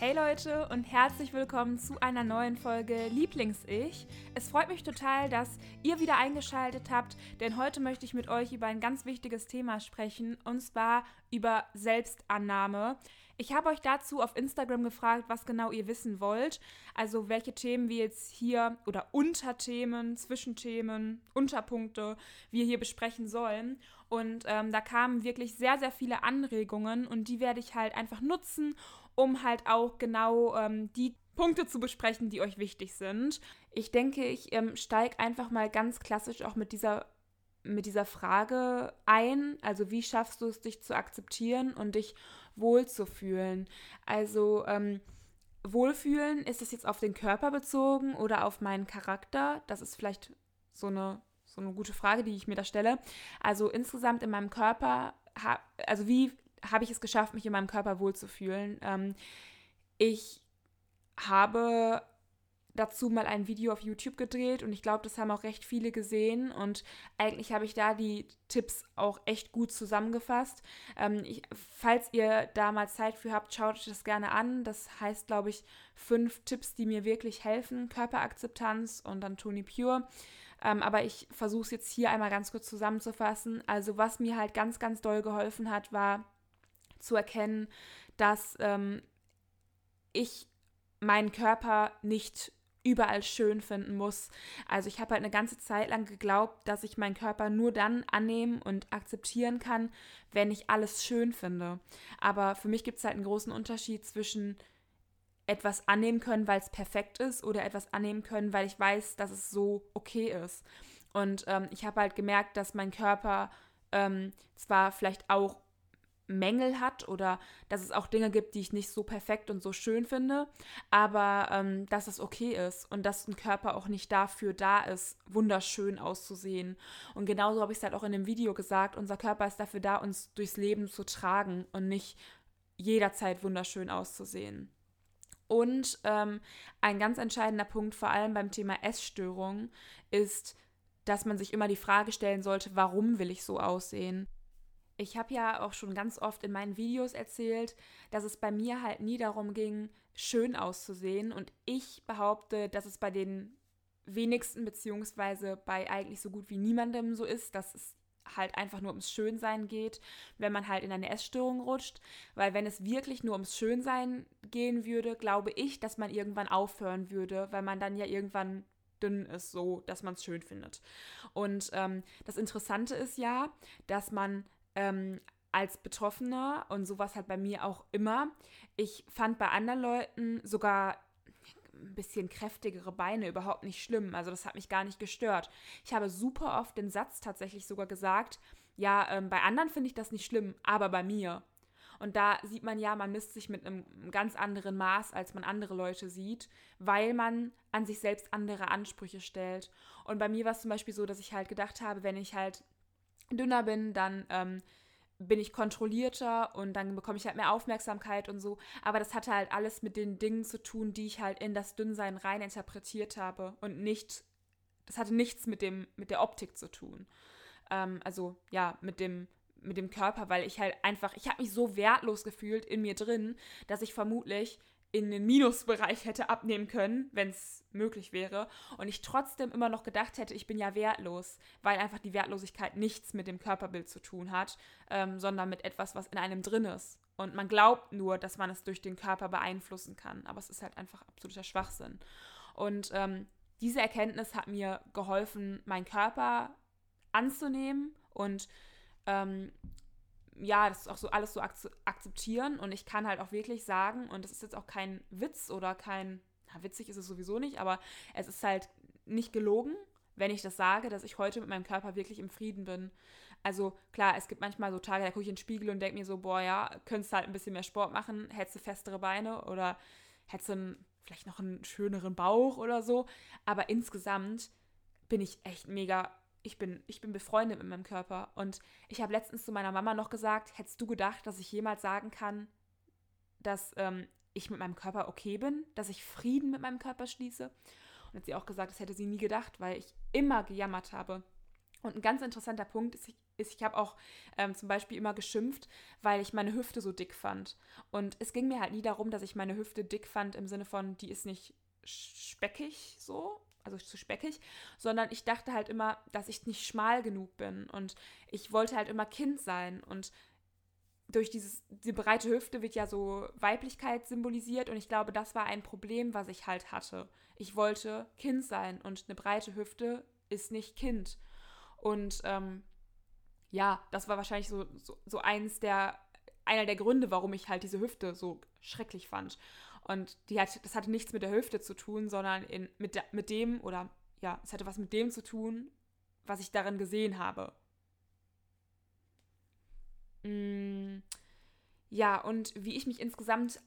Hey Leute und herzlich willkommen zu einer neuen Folge Lieblings-Ich. Es freut mich total, dass ihr wieder eingeschaltet habt, denn heute möchte ich mit euch über ein ganz wichtiges Thema sprechen und zwar über Selbstannahme. Ich habe euch dazu auf Instagram gefragt, was genau ihr wissen wollt, also welche Themen wir jetzt hier oder Unterthemen, Zwischenthemen, Unterpunkte wir hier besprechen sollen. Und ähm, da kamen wirklich sehr, sehr viele Anregungen und die werde ich halt einfach nutzen, um halt auch genau ähm, die Punkte zu besprechen, die euch wichtig sind. Ich denke, ich ähm, steige einfach mal ganz klassisch auch mit dieser, mit dieser Frage ein. Also wie schaffst du es, dich zu akzeptieren und dich wohlzufühlen? Also ähm, Wohlfühlen, ist es jetzt auf den Körper bezogen oder auf meinen Charakter? Das ist vielleicht so eine, so eine gute Frage, die ich mir da stelle. Also insgesamt in meinem Körper, also wie habe ich es geschafft, mich in meinem Körper wohlzufühlen. Ähm, ich habe dazu mal ein Video auf YouTube gedreht und ich glaube, das haben auch recht viele gesehen und eigentlich habe ich da die Tipps auch echt gut zusammengefasst. Ähm, ich, falls ihr da mal Zeit für habt, schaut euch das gerne an. Das heißt, glaube ich, fünf Tipps, die mir wirklich helfen. Körperakzeptanz und dann Tony Pure. Ähm, aber ich versuche es jetzt hier einmal ganz kurz zusammenzufassen. Also was mir halt ganz, ganz doll geholfen hat, war zu erkennen, dass ähm, ich meinen Körper nicht überall schön finden muss. Also ich habe halt eine ganze Zeit lang geglaubt, dass ich meinen Körper nur dann annehmen und akzeptieren kann, wenn ich alles schön finde. Aber für mich gibt es halt einen großen Unterschied zwischen etwas annehmen können, weil es perfekt ist, oder etwas annehmen können, weil ich weiß, dass es so okay ist. Und ähm, ich habe halt gemerkt, dass mein Körper ähm, zwar vielleicht auch Mängel hat oder dass es auch Dinge gibt, die ich nicht so perfekt und so schön finde, aber ähm, dass es okay ist und dass ein Körper auch nicht dafür da ist, wunderschön auszusehen. Und genauso habe ich es halt auch in dem Video gesagt, unser Körper ist dafür da, uns durchs Leben zu tragen und nicht jederzeit wunderschön auszusehen. Und ähm, ein ganz entscheidender Punkt, vor allem beim Thema Essstörung, ist, dass man sich immer die Frage stellen sollte, warum will ich so aussehen? Ich habe ja auch schon ganz oft in meinen Videos erzählt, dass es bei mir halt nie darum ging, schön auszusehen. Und ich behaupte, dass es bei den wenigsten beziehungsweise bei eigentlich so gut wie niemandem so ist, dass es halt einfach nur ums Schönsein geht, wenn man halt in eine Essstörung rutscht. Weil wenn es wirklich nur ums Schönsein gehen würde, glaube ich, dass man irgendwann aufhören würde, weil man dann ja irgendwann dünn ist, so dass man es schön findet. Und ähm, das Interessante ist ja, dass man ähm, als Betroffener und sowas halt bei mir auch immer. Ich fand bei anderen Leuten sogar ein bisschen kräftigere Beine überhaupt nicht schlimm. Also das hat mich gar nicht gestört. Ich habe super oft den Satz tatsächlich sogar gesagt, ja, ähm, bei anderen finde ich das nicht schlimm, aber bei mir. Und da sieht man ja, man misst sich mit einem ganz anderen Maß, als man andere Leute sieht, weil man an sich selbst andere Ansprüche stellt. Und bei mir war es zum Beispiel so, dass ich halt gedacht habe, wenn ich halt dünner bin, dann ähm, bin ich kontrollierter und dann bekomme ich halt mehr Aufmerksamkeit und so. Aber das hatte halt alles mit den Dingen zu tun, die ich halt in das Dünnsein rein interpretiert habe und nicht, das hatte nichts mit dem, mit der Optik zu tun. Ähm, also ja, mit dem, mit dem Körper, weil ich halt einfach, ich habe mich so wertlos gefühlt in mir drin, dass ich vermutlich in den Minusbereich hätte abnehmen können, wenn es möglich wäre. Und ich trotzdem immer noch gedacht hätte, ich bin ja wertlos, weil einfach die Wertlosigkeit nichts mit dem Körperbild zu tun hat, ähm, sondern mit etwas, was in einem drin ist. Und man glaubt nur, dass man es durch den Körper beeinflussen kann. Aber es ist halt einfach absoluter Schwachsinn. Und ähm, diese Erkenntnis hat mir geholfen, meinen Körper anzunehmen und ähm, ja, das ist auch so alles so akzeptieren und ich kann halt auch wirklich sagen, und das ist jetzt auch kein Witz oder kein, na, witzig ist es sowieso nicht, aber es ist halt nicht gelogen, wenn ich das sage, dass ich heute mit meinem Körper wirklich im Frieden bin. Also klar, es gibt manchmal so Tage, da gucke ich in den Spiegel und denke mir so, boah, ja, könntest halt ein bisschen mehr Sport machen, hättest du festere Beine oder hättest du vielleicht noch einen schöneren Bauch oder so. Aber insgesamt bin ich echt mega ich bin, ich bin befreundet mit meinem Körper. Und ich habe letztens zu meiner Mama noch gesagt, hättest du gedacht, dass ich jemals sagen kann, dass ähm, ich mit meinem Körper okay bin, dass ich Frieden mit meinem Körper schließe? Und hat sie auch gesagt, das hätte sie nie gedacht, weil ich immer gejammert habe. Und ein ganz interessanter Punkt ist, ich, ist, ich habe auch ähm, zum Beispiel immer geschimpft, weil ich meine Hüfte so dick fand. Und es ging mir halt nie darum, dass ich meine Hüfte dick fand im Sinne von, die ist nicht speckig so, also zu speckig, sondern ich dachte halt immer, dass ich nicht schmal genug bin. Und ich wollte halt immer Kind sein. Und durch dieses, die breite Hüfte wird ja so Weiblichkeit symbolisiert und ich glaube, das war ein Problem, was ich halt hatte. Ich wollte Kind sein und eine breite Hüfte ist nicht Kind. Und ähm, ja, das war wahrscheinlich so, so, so eins der, einer der Gründe, warum ich halt diese Hüfte so schrecklich fand. Und die hat, das hatte nichts mit der Hüfte zu tun, sondern in, mit, mit dem, oder ja, es hatte was mit dem zu tun, was ich darin gesehen habe. Mm, ja, und wie ich mich insgesamt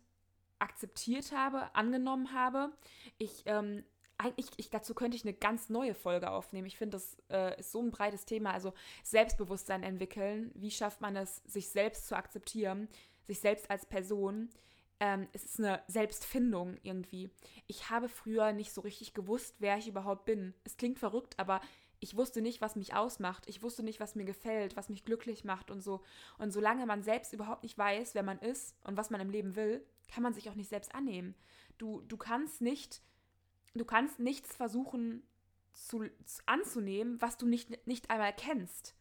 akzeptiert habe, angenommen habe. Ich ähm, eigentlich, ich, dazu könnte ich eine ganz neue Folge aufnehmen. Ich finde, das äh, ist so ein breites Thema. Also Selbstbewusstsein entwickeln. Wie schafft man es, sich selbst zu akzeptieren, sich selbst als Person? Ähm, es ist eine Selbstfindung irgendwie. Ich habe früher nicht so richtig gewusst, wer ich überhaupt bin. Es klingt verrückt, aber ich wusste nicht, was mich ausmacht. Ich wusste nicht, was mir gefällt, was mich glücklich macht und so. Und solange man selbst überhaupt nicht weiß, wer man ist und was man im Leben will, kann man sich auch nicht selbst annehmen. Du, du kannst nicht du kannst nichts versuchen zu, zu, anzunehmen, was du nicht, nicht einmal kennst.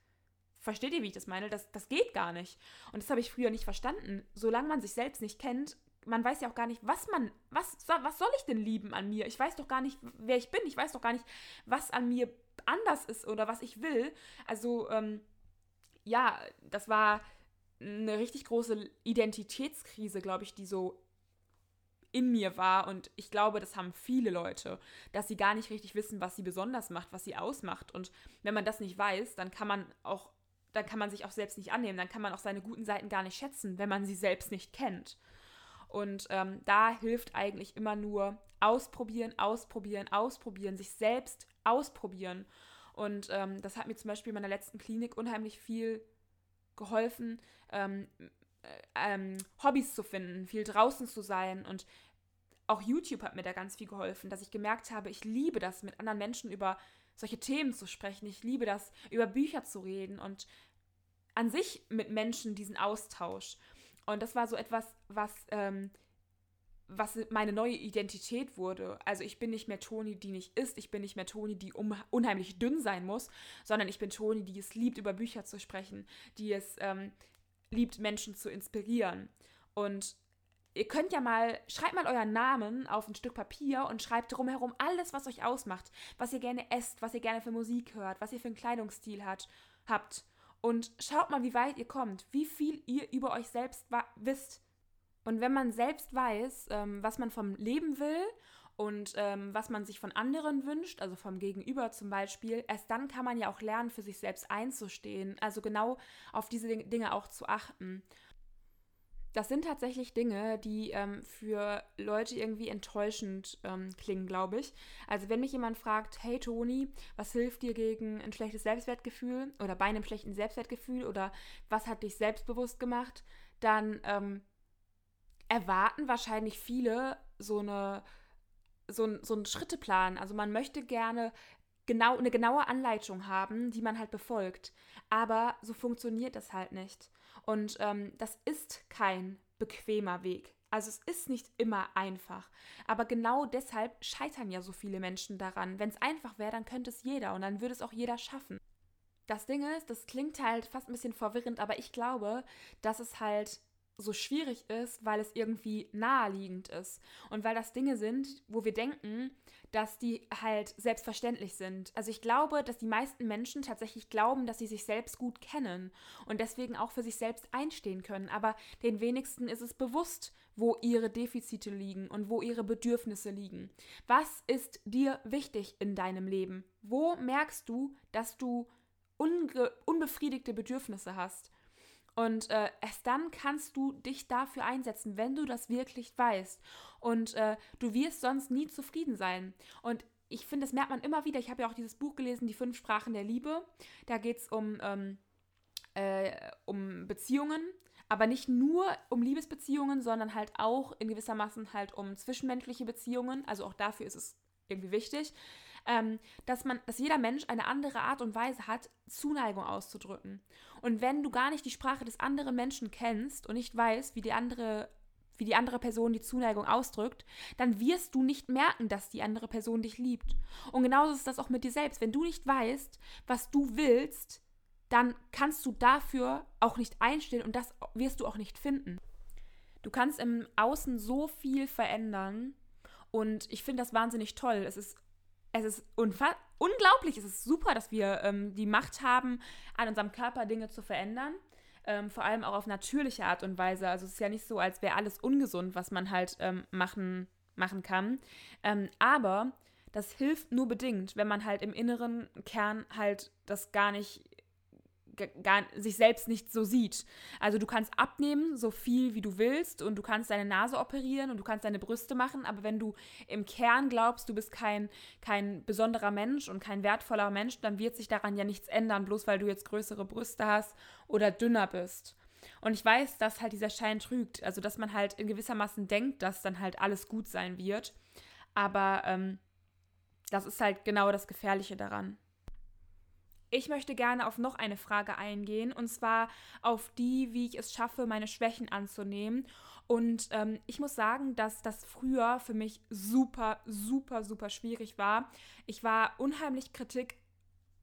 Versteht ihr, wie ich das meine? Das, das geht gar nicht. Und das habe ich früher nicht verstanden. Solange man sich selbst nicht kennt, man weiß ja auch gar nicht, was man, was, was soll ich denn lieben an mir? Ich weiß doch gar nicht, wer ich bin. Ich weiß doch gar nicht, was an mir anders ist oder was ich will. Also, ähm, ja, das war eine richtig große Identitätskrise, glaube ich, die so in mir war. Und ich glaube, das haben viele Leute, dass sie gar nicht richtig wissen, was sie besonders macht, was sie ausmacht. Und wenn man das nicht weiß, dann kann man auch, dann kann man sich auch selbst nicht annehmen. Dann kann man auch seine guten Seiten gar nicht schätzen, wenn man sie selbst nicht kennt. Und ähm, da hilft eigentlich immer nur ausprobieren, ausprobieren, ausprobieren, sich selbst ausprobieren. Und ähm, das hat mir zum Beispiel in meiner letzten Klinik unheimlich viel geholfen, ähm, äh, ähm, Hobbys zu finden, viel draußen zu sein und auch YouTube hat mir da ganz viel geholfen, dass ich gemerkt habe, ich liebe das, mit anderen Menschen über solche Themen zu sprechen. Ich liebe das, über Bücher zu reden und an sich mit Menschen diesen Austausch. Und das war so etwas, was, ähm, was meine neue Identität wurde. Also ich bin nicht mehr Toni, die nicht isst, ich bin nicht mehr Toni, die um, unheimlich dünn sein muss, sondern ich bin Toni, die es liebt, über Bücher zu sprechen, die es ähm, liebt, Menschen zu inspirieren. Und ihr könnt ja mal, schreibt mal euren Namen auf ein Stück Papier und schreibt drumherum alles, was euch ausmacht, was ihr gerne esst, was ihr gerne für Musik hört, was ihr für einen Kleidungsstil hat, habt. Und schaut mal, wie weit ihr kommt, wie viel ihr über euch selbst wisst. Und wenn man selbst weiß, ähm, was man vom Leben will und ähm, was man sich von anderen wünscht, also vom Gegenüber zum Beispiel, erst dann kann man ja auch lernen, für sich selbst einzustehen, also genau auf diese Dinge auch zu achten. Das sind tatsächlich Dinge, die ähm, für Leute irgendwie enttäuschend ähm, klingen, glaube ich. Also wenn mich jemand fragt, hey Toni, was hilft dir gegen ein schlechtes Selbstwertgefühl oder bei einem schlechten Selbstwertgefühl oder was hat dich selbstbewusst gemacht, dann ähm, erwarten wahrscheinlich viele so eine so, so einen Schritteplan. Also man möchte gerne genau eine genaue Anleitung haben, die man halt befolgt. Aber so funktioniert das halt nicht. Und ähm, das ist kein bequemer Weg. Also es ist nicht immer einfach. Aber genau deshalb scheitern ja so viele Menschen daran. Wenn es einfach wäre, dann könnte es jeder und dann würde es auch jeder schaffen. Das Ding ist, das klingt halt fast ein bisschen verwirrend, aber ich glaube, dass es halt so schwierig ist, weil es irgendwie naheliegend ist und weil das Dinge sind, wo wir denken, dass die halt selbstverständlich sind. Also ich glaube, dass die meisten Menschen tatsächlich glauben, dass sie sich selbst gut kennen und deswegen auch für sich selbst einstehen können, aber den wenigsten ist es bewusst, wo ihre Defizite liegen und wo ihre Bedürfnisse liegen. Was ist dir wichtig in deinem Leben? Wo merkst du, dass du unbefriedigte Bedürfnisse hast? Und äh, erst dann kannst du dich dafür einsetzen, wenn du das wirklich weißt. Und äh, du wirst sonst nie zufrieden sein. Und ich finde, das merkt man immer wieder. Ich habe ja auch dieses Buch gelesen, Die fünf Sprachen der Liebe. Da geht es um, ähm, äh, um Beziehungen, aber nicht nur um Liebesbeziehungen, sondern halt auch in gewissermaßen halt um zwischenmenschliche Beziehungen. Also auch dafür ist es irgendwie wichtig, ähm, dass man, dass jeder Mensch eine andere Art und Weise hat, Zuneigung auszudrücken. Und wenn du gar nicht die Sprache des anderen Menschen kennst und nicht weißt, wie die andere wie die andere Person die Zuneigung ausdrückt, dann wirst du nicht merken, dass die andere Person dich liebt. Und genauso ist das auch mit dir selbst. Wenn du nicht weißt, was du willst, dann kannst du dafür auch nicht einstehen und das wirst du auch nicht finden. Du kannst im Außen so viel verändern und ich finde das wahnsinnig toll. Es ist, es ist unglaublich, es ist super, dass wir ähm, die Macht haben, an unserem Körper Dinge zu verändern. Ähm, vor allem auch auf natürliche Art und Weise. Also es ist ja nicht so, als wäre alles ungesund, was man halt ähm, machen, machen kann. Ähm, aber das hilft nur bedingt, wenn man halt im inneren Kern halt das gar nicht gar, sich selbst nicht so sieht. Also du kannst abnehmen, so viel wie du willst und du kannst deine Nase operieren und du kannst deine Brüste machen, aber wenn du im Kern glaubst, du bist kein, kein besonderer Mensch und kein wertvoller Mensch, dann wird sich daran ja nichts ändern, bloß weil du jetzt größere Brüste hast oder dünner bist. Und ich weiß, dass halt dieser Schein trügt, also dass man halt in gewissermaßen denkt, dass dann halt alles gut sein wird. Aber ähm, das ist halt genau das Gefährliche daran. Ich möchte gerne auf noch eine Frage eingehen, und zwar auf die, wie ich es schaffe, meine Schwächen anzunehmen. Und ähm, ich muss sagen, dass das früher für mich super, super, super schwierig war. Ich war unheimlich kritikunfähig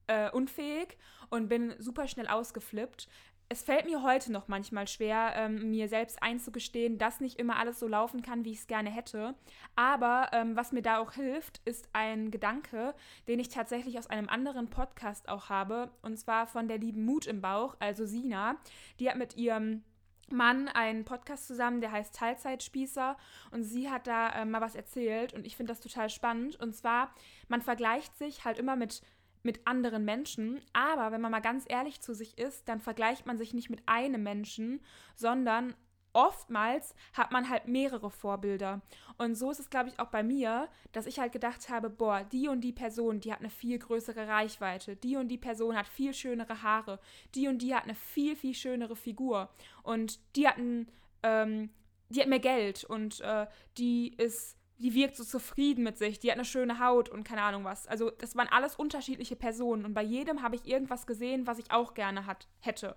äh, und bin super schnell ausgeflippt es fällt mir heute noch manchmal schwer, ähm, mir selbst einzugestehen, dass nicht immer alles so laufen kann, wie ich es gerne hätte. Aber ähm, was mir da auch hilft, ist ein Gedanke, den ich tatsächlich aus einem anderen Podcast auch habe. Und zwar von der lieben Mut im Bauch, also Sina. Die hat mit ihrem Mann einen Podcast zusammen, der heißt Teilzeitspießer und sie hat da äh, mal was erzählt und ich finde das total spannend. Und zwar, man vergleicht sich halt immer mit mit anderen Menschen. Aber wenn man mal ganz ehrlich zu sich ist, dann vergleicht man sich nicht mit einem Menschen, sondern oftmals hat man halt mehrere Vorbilder. Und so ist es, glaube ich, auch bei mir, dass ich halt gedacht habe, boah, die und die Person, die hat eine viel größere Reichweite, die und die Person hat viel schönere Haare, die und die hat eine viel, viel schönere Figur und die hat, ein, ähm, die hat mehr Geld und äh, die ist die wirkt so zufrieden mit sich, die hat eine schöne Haut und keine Ahnung was. Also das waren alles unterschiedliche Personen und bei jedem habe ich irgendwas gesehen, was ich auch gerne hat, hätte.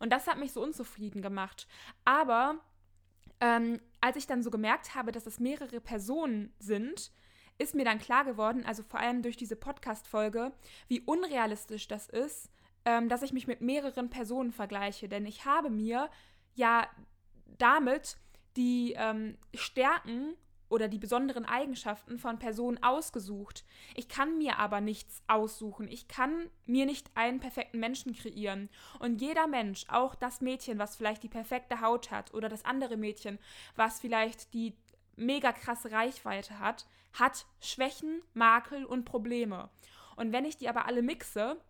Und das hat mich so unzufrieden gemacht. Aber ähm, als ich dann so gemerkt habe, dass es mehrere Personen sind, ist mir dann klar geworden, also vor allem durch diese Podcast-Folge, wie unrealistisch das ist, ähm, dass ich mich mit mehreren Personen vergleiche. Denn ich habe mir ja damit die ähm, Stärken oder die besonderen Eigenschaften von Personen ausgesucht. Ich kann mir aber nichts aussuchen. Ich kann mir nicht einen perfekten Menschen kreieren. Und jeder Mensch, auch das Mädchen, was vielleicht die perfekte Haut hat, oder das andere Mädchen, was vielleicht die mega krasse Reichweite hat, hat Schwächen, Makel und Probleme. Und wenn ich die aber alle mixe,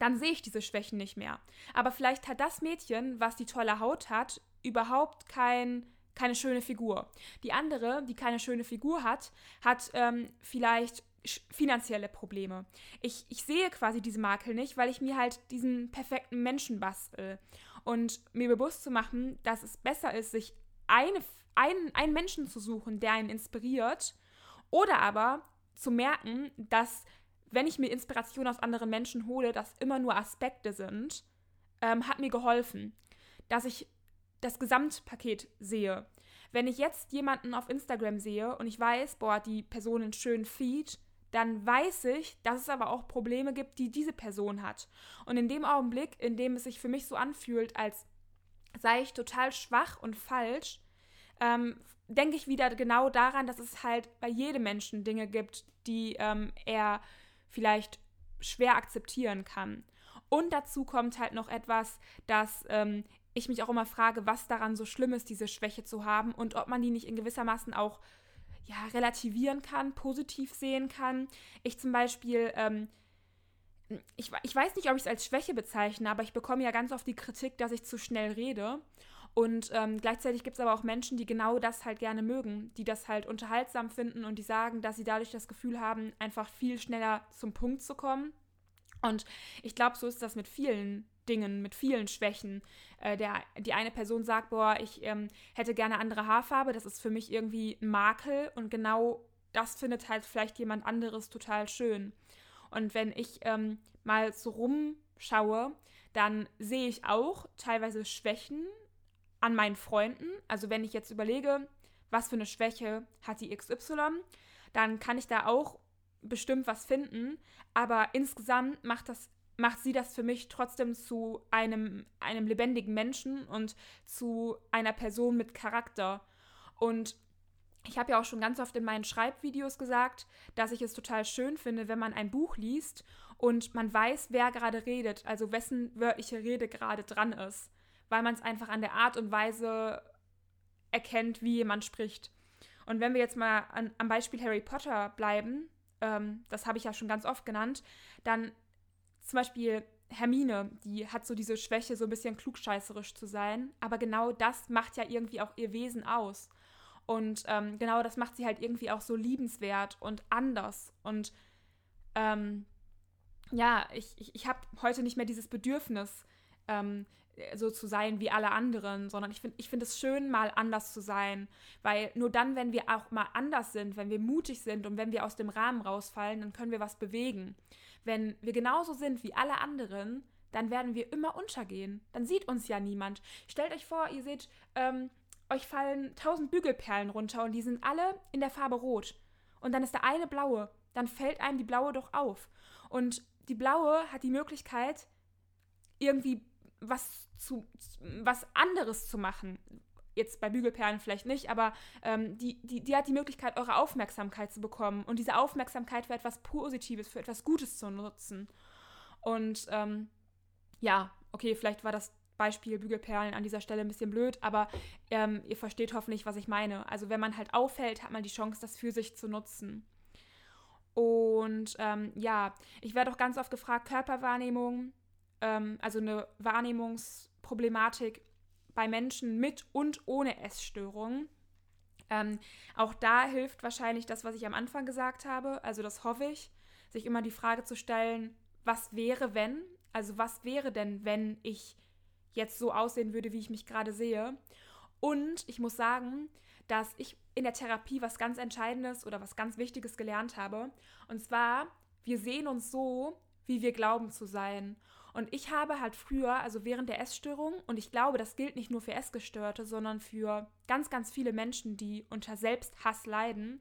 dann sehe ich diese Schwächen nicht mehr. Aber vielleicht hat das Mädchen, was die tolle Haut hat, überhaupt kein keine schöne Figur. Die andere, die keine schöne Figur hat, hat ähm, vielleicht finanzielle Probleme. Ich, ich sehe quasi diese Makel nicht, weil ich mir halt diesen perfekten Menschen bastel. Und mir bewusst zu machen, dass es besser ist, sich eine, einen, einen Menschen zu suchen, der einen inspiriert. Oder aber zu merken, dass wenn ich mir Inspiration aus anderen Menschen hole, das immer nur Aspekte sind, ähm, hat mir geholfen. Dass ich das Gesamtpaket sehe. Wenn ich jetzt jemanden auf Instagram sehe und ich weiß, boah, die Person einen schönen Feed, dann weiß ich, dass es aber auch Probleme gibt, die diese Person hat. Und in dem Augenblick, in dem es sich für mich so anfühlt, als sei ich total schwach und falsch, ähm, denke ich wieder genau daran, dass es halt bei jedem Menschen Dinge gibt, die ähm, er vielleicht schwer akzeptieren kann. Und dazu kommt halt noch etwas, dass ähm, ich mich auch immer frage, was daran so schlimm ist, diese Schwäche zu haben und ob man die nicht in gewissermaßen auch ja, relativieren kann, positiv sehen kann. Ich zum Beispiel, ähm, ich, ich weiß nicht, ob ich es als Schwäche bezeichne, aber ich bekomme ja ganz oft die Kritik, dass ich zu schnell rede. Und ähm, gleichzeitig gibt es aber auch Menschen, die genau das halt gerne mögen, die das halt unterhaltsam finden und die sagen, dass sie dadurch das Gefühl haben, einfach viel schneller zum Punkt zu kommen. Und ich glaube, so ist das mit vielen Dingen, mit vielen Schwächen. Äh, der, die eine Person sagt, boah, ich ähm, hätte gerne andere Haarfarbe, das ist für mich irgendwie ein Makel und genau das findet halt vielleicht jemand anderes total schön. Und wenn ich ähm, mal so rumschaue, dann sehe ich auch teilweise Schwächen an meinen Freunden. Also wenn ich jetzt überlege, was für eine Schwäche hat die XY, dann kann ich da auch bestimmt was finden. Aber insgesamt macht das macht sie das für mich trotzdem zu einem, einem lebendigen Menschen und zu einer Person mit Charakter. Und ich habe ja auch schon ganz oft in meinen Schreibvideos gesagt, dass ich es total schön finde, wenn man ein Buch liest und man weiß, wer gerade redet, also wessen wörtliche Rede gerade dran ist, weil man es einfach an der Art und Weise erkennt, wie jemand spricht. Und wenn wir jetzt mal an, am Beispiel Harry Potter bleiben, ähm, das habe ich ja schon ganz oft genannt, dann zum Beispiel Hermine, die hat so diese Schwäche, so ein bisschen klugscheißerisch zu sein, aber genau das macht ja irgendwie auch ihr Wesen aus. Und ähm, genau das macht sie halt irgendwie auch so liebenswert und anders. Und ähm, ja, ich, ich, ich habe heute nicht mehr dieses Bedürfnis, ähm, so zu sein wie alle anderen, sondern ich finde ich find es schön, mal anders zu sein. Weil nur dann, wenn wir auch mal anders sind, wenn wir mutig sind und wenn wir aus dem Rahmen rausfallen, dann können wir was bewegen. Wenn wir genauso sind wie alle anderen, dann werden wir immer untergehen. Dann sieht uns ja niemand. Stellt euch vor, ihr seht ähm, euch fallen tausend Bügelperlen runter und die sind alle in der Farbe rot. Und dann ist der eine blaue. Dann fällt einem die blaue doch auf. Und die blaue hat die Möglichkeit, irgendwie was zu was anderes zu machen. Jetzt bei Bügelperlen vielleicht nicht, aber ähm, die, die, die hat die Möglichkeit, eure Aufmerksamkeit zu bekommen und diese Aufmerksamkeit für etwas Positives, für etwas Gutes zu nutzen. Und ähm, ja, okay, vielleicht war das Beispiel Bügelperlen an dieser Stelle ein bisschen blöd, aber ähm, ihr versteht hoffentlich, was ich meine. Also wenn man halt auffällt, hat man die Chance, das für sich zu nutzen. Und ähm, ja, ich werde auch ganz oft gefragt, Körperwahrnehmung, ähm, also eine Wahrnehmungsproblematik bei Menschen mit und ohne Essstörungen. Ähm, auch da hilft wahrscheinlich das, was ich am Anfang gesagt habe, also das hoffe ich, sich immer die Frage zu stellen, was wäre, wenn? Also was wäre denn, wenn ich jetzt so aussehen würde, wie ich mich gerade sehe. Und ich muss sagen, dass ich in der Therapie was ganz Entscheidendes oder was ganz Wichtiges gelernt habe. Und zwar, wir sehen uns so, wie wir glauben zu sein. Und ich habe halt früher, also während der Essstörung, und ich glaube, das gilt nicht nur für Essgestörte, sondern für ganz, ganz viele Menschen, die unter Selbsthass leiden,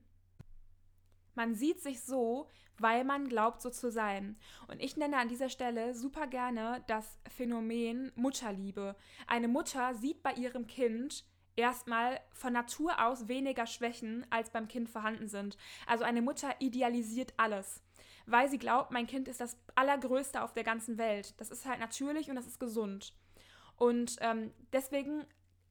man sieht sich so, weil man glaubt, so zu sein. Und ich nenne an dieser Stelle super gerne das Phänomen Mutterliebe. Eine Mutter sieht bei ihrem Kind erstmal von Natur aus weniger Schwächen, als beim Kind vorhanden sind. Also eine Mutter idealisiert alles, weil sie glaubt, mein Kind ist das Allergrößte auf der ganzen Welt. Das ist halt natürlich und das ist gesund. Und ähm, deswegen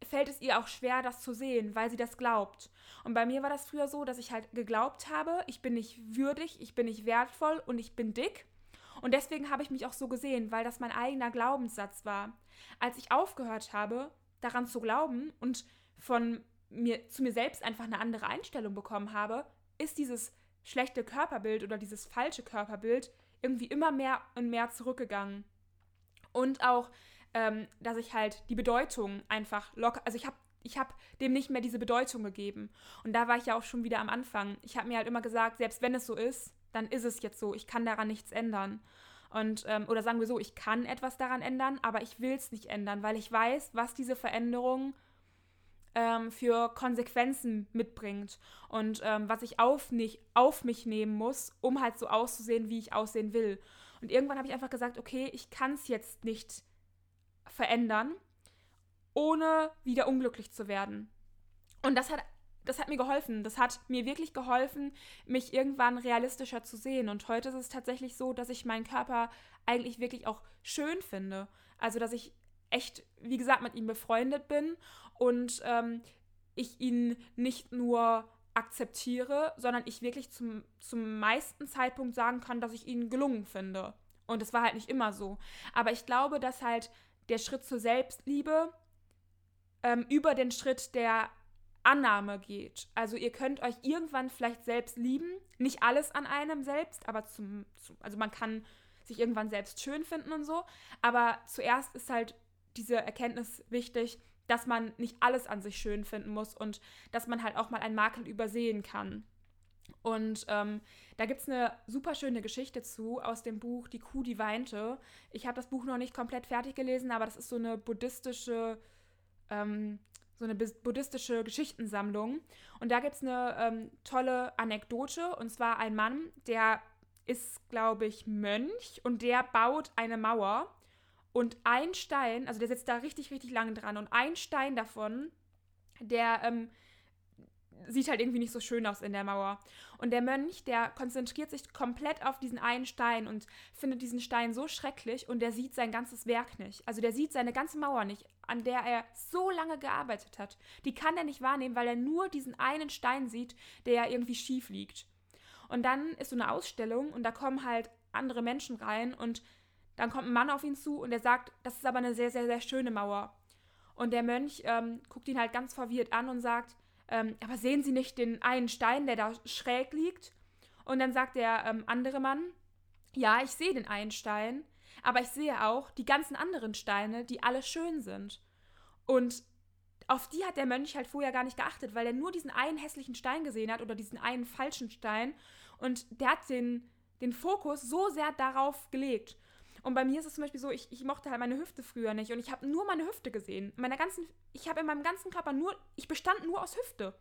fällt es ihr auch schwer, das zu sehen, weil sie das glaubt. Und bei mir war das früher so, dass ich halt geglaubt habe, ich bin nicht würdig, ich bin nicht wertvoll und ich bin dick. Und deswegen habe ich mich auch so gesehen, weil das mein eigener Glaubenssatz war. Als ich aufgehört habe, daran zu glauben und von mir zu mir selbst einfach eine andere Einstellung bekommen habe, ist dieses schlechte Körperbild oder dieses falsche Körperbild irgendwie immer mehr und mehr zurückgegangen. Und auch ähm, dass ich halt die Bedeutung einfach locker, also ich habe ich habe dem nicht mehr diese Bedeutung gegeben. Und da war ich ja auch schon wieder am Anfang. Ich habe mir halt immer gesagt, selbst wenn es so ist, dann ist es jetzt so. Ich kann daran nichts ändern. Und, ähm, oder sagen wir so, ich kann etwas daran ändern, aber ich will es nicht ändern, weil ich weiß, was diese Veränderung ähm, für Konsequenzen mitbringt und ähm, was ich auf, nicht, auf mich nehmen muss, um halt so auszusehen, wie ich aussehen will. Und irgendwann habe ich einfach gesagt, okay, ich kann es jetzt nicht verändern, ohne wieder unglücklich zu werden. Und das hat, das hat mir geholfen. Das hat mir wirklich geholfen, mich irgendwann realistischer zu sehen. Und heute ist es tatsächlich so, dass ich meinen Körper eigentlich wirklich auch schön finde. Also, dass ich echt, wie gesagt, mit ihm befreundet bin und ähm, ich ihn nicht nur akzeptiere, sondern ich wirklich zum, zum meisten Zeitpunkt sagen kann, dass ich ihn gelungen finde. Und es war halt nicht immer so. Aber ich glaube, dass halt der Schritt zur Selbstliebe ähm, über den Schritt der Annahme geht. Also ihr könnt euch irgendwann vielleicht selbst lieben, nicht alles an einem selbst, aber zum, zum, also man kann sich irgendwann selbst schön finden und so, aber zuerst ist halt diese Erkenntnis wichtig, dass man nicht alles an sich schön finden muss und dass man halt auch mal einen Makel übersehen kann. Und ähm, da gibt es eine super schöne Geschichte zu aus dem Buch Die Kuh, die weinte. Ich habe das Buch noch nicht komplett fertig gelesen, aber das ist so eine buddhistische, ähm, so eine buddhistische Geschichtensammlung. Und da gibt es eine ähm, tolle Anekdote. Und zwar ein Mann, der ist, glaube ich, Mönch und der baut eine Mauer. Und ein Stein, also der sitzt da richtig, richtig lange dran. Und ein Stein davon, der ähm, sieht halt irgendwie nicht so schön aus in der Mauer. Und der Mönch, der konzentriert sich komplett auf diesen einen Stein und findet diesen Stein so schrecklich und der sieht sein ganzes Werk nicht. Also der sieht seine ganze Mauer nicht, an der er so lange gearbeitet hat. Die kann er nicht wahrnehmen, weil er nur diesen einen Stein sieht, der ja irgendwie schief liegt. Und dann ist so eine Ausstellung und da kommen halt andere Menschen rein und dann kommt ein Mann auf ihn zu und er sagt, das ist aber eine sehr, sehr, sehr schöne Mauer. Und der Mönch ähm, guckt ihn halt ganz verwirrt an und sagt, ähm, aber sehen Sie nicht den einen Stein, der da schräg liegt? Und dann sagt der ähm, andere Mann, ja, ich sehe den einen Stein, aber ich sehe auch die ganzen anderen Steine, die alle schön sind. Und auf die hat der Mönch halt vorher gar nicht geachtet, weil er nur diesen einen hässlichen Stein gesehen hat oder diesen einen falschen Stein. Und der hat den, den Fokus so sehr darauf gelegt. Und bei mir ist es zum Beispiel so, ich, ich mochte halt meine Hüfte früher nicht und ich habe nur meine Hüfte gesehen. Meiner ganzen, ich habe in meinem ganzen Körper nur, ich bestand nur aus Hüfte.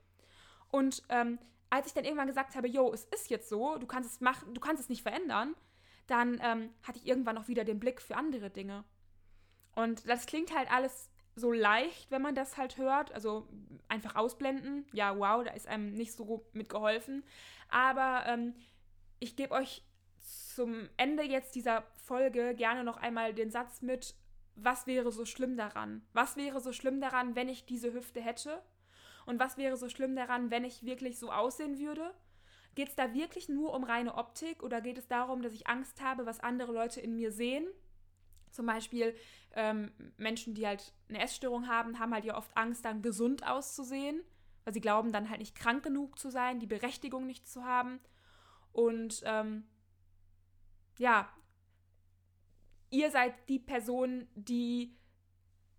Und ähm, als ich dann irgendwann gesagt habe, yo, es ist jetzt so, du kannst es machen, du kannst es nicht verändern, dann ähm, hatte ich irgendwann auch wieder den Blick für andere Dinge. Und das klingt halt alles so leicht, wenn man das halt hört. Also einfach ausblenden. Ja, wow, da ist einem nicht so mit geholfen. Aber ähm, ich gebe euch zum Ende jetzt dieser Folge gerne noch einmal den Satz mit, was wäre so schlimm daran? Was wäre so schlimm daran, wenn ich diese Hüfte hätte? Und was wäre so schlimm daran, wenn ich wirklich so aussehen würde? Geht es da wirklich nur um reine Optik oder geht es darum, dass ich Angst habe, was andere Leute in mir sehen? Zum Beispiel ähm, Menschen, die halt eine Essstörung haben, haben halt ja oft Angst, dann gesund auszusehen, weil sie glauben, dann halt nicht krank genug zu sein, die Berechtigung nicht zu haben. Und ähm, ja, ihr seid die Person, die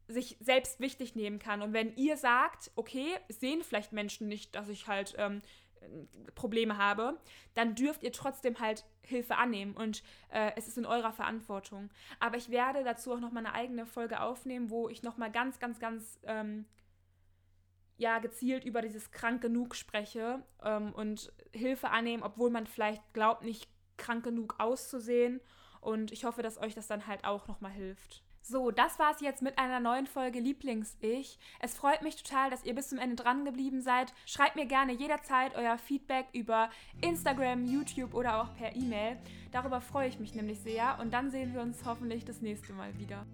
sich selbst wichtig nehmen kann. Und wenn ihr sagt, okay, sehen vielleicht Menschen nicht, dass ich halt ähm, Probleme habe, dann dürft ihr trotzdem halt Hilfe annehmen und äh, es ist in eurer Verantwortung. Aber ich werde dazu auch noch mal eine eigene Folge aufnehmen, wo ich noch mal ganz, ganz, ganz ähm, ja gezielt über dieses krank genug spreche ähm, und Hilfe annehmen, obwohl man vielleicht glaubt, nicht krank genug auszusehen. Und ich hoffe, dass euch das dann halt auch nochmal hilft. So, das war es jetzt mit einer neuen Folge Lieblings-Ich. Es freut mich total, dass ihr bis zum Ende dran geblieben seid. Schreibt mir gerne jederzeit euer Feedback über Instagram, YouTube oder auch per E-Mail. Darüber freue ich mich nämlich sehr und dann sehen wir uns hoffentlich das nächste Mal wieder.